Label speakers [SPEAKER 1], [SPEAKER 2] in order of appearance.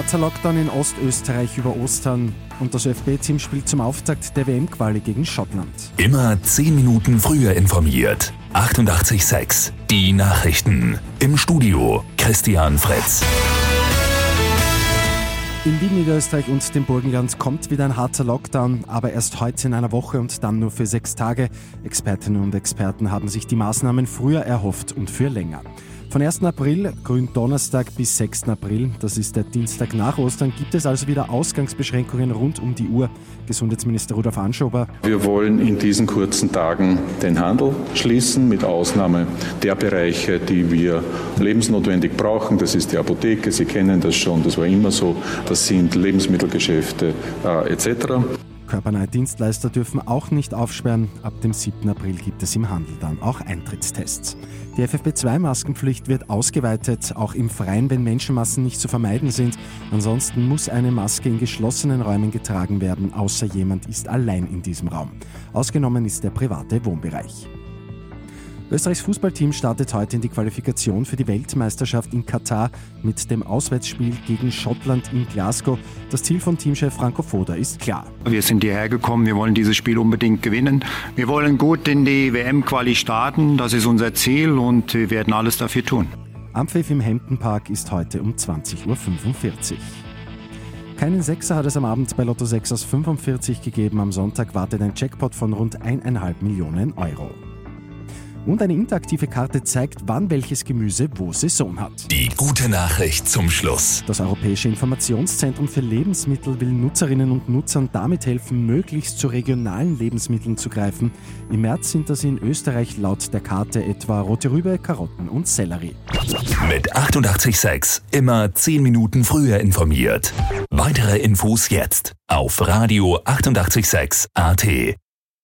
[SPEAKER 1] Harzer Lockdown in Ostösterreich über Ostern und das ÖFB-Team spielt zum Auftakt der WM-Quali gegen Schottland.
[SPEAKER 2] Immer 10 Minuten früher informiert. 88.6 Die Nachrichten. Im Studio Christian Fritz.
[SPEAKER 1] In Wien, Niederösterreich und dem Burgenland kommt wieder ein harter Lockdown, aber erst heute in einer Woche und dann nur für sechs Tage. Expertinnen und Experten haben sich die Maßnahmen früher erhofft und für länger. Von 1. April, Gründonnerstag bis 6. April, das ist der Dienstag nach Ostern, gibt es also wieder Ausgangsbeschränkungen rund um die Uhr. Gesundheitsminister Rudolf Anschober.
[SPEAKER 3] Wir wollen in diesen kurzen Tagen den Handel schließen, mit Ausnahme der Bereiche, die wir lebensnotwendig brauchen. Das ist die Apotheke, Sie kennen das schon, das war immer so. Das sind Lebensmittelgeschäfte äh, etc.
[SPEAKER 1] Körpernahe Dienstleister dürfen auch nicht aufsperren. Ab dem 7. April gibt es im Handel dann auch Eintrittstests. Die FFP2-Maskenpflicht wird ausgeweitet, auch im Freien, wenn Menschenmassen nicht zu vermeiden sind. Ansonsten muss eine Maske in geschlossenen Räumen getragen werden, außer jemand ist allein in diesem Raum. Ausgenommen ist der private Wohnbereich. Österreichs Fußballteam startet heute in die Qualifikation für die Weltmeisterschaft in Katar mit dem Auswärtsspiel gegen Schottland in Glasgow. Das Ziel von Teamchef Franco Foda ist klar.
[SPEAKER 4] Wir sind hierher gekommen, wir wollen dieses Spiel unbedingt gewinnen. Wir wollen gut in die WM-Quali starten, das ist unser Ziel und wir werden alles dafür tun.
[SPEAKER 1] Ampfiff im Hampton ist heute um 20.45 Uhr. Keinen Sechser hat es am Abend bei Lotto 6 aus 45 gegeben. Am Sonntag wartet ein Jackpot von rund 1,5 Millionen Euro. Und eine interaktive Karte zeigt, wann welches Gemüse wo Saison hat.
[SPEAKER 2] Die gute Nachricht zum Schluss.
[SPEAKER 1] Das Europäische Informationszentrum für Lebensmittel will Nutzerinnen und Nutzern damit helfen, möglichst zu regionalen Lebensmitteln zu greifen. Im März sind das in Österreich laut der Karte etwa rote Rübe, Karotten und Sellerie.
[SPEAKER 2] Mit 886 immer 10 Minuten früher informiert. Weitere Infos jetzt auf Radio 886 AT.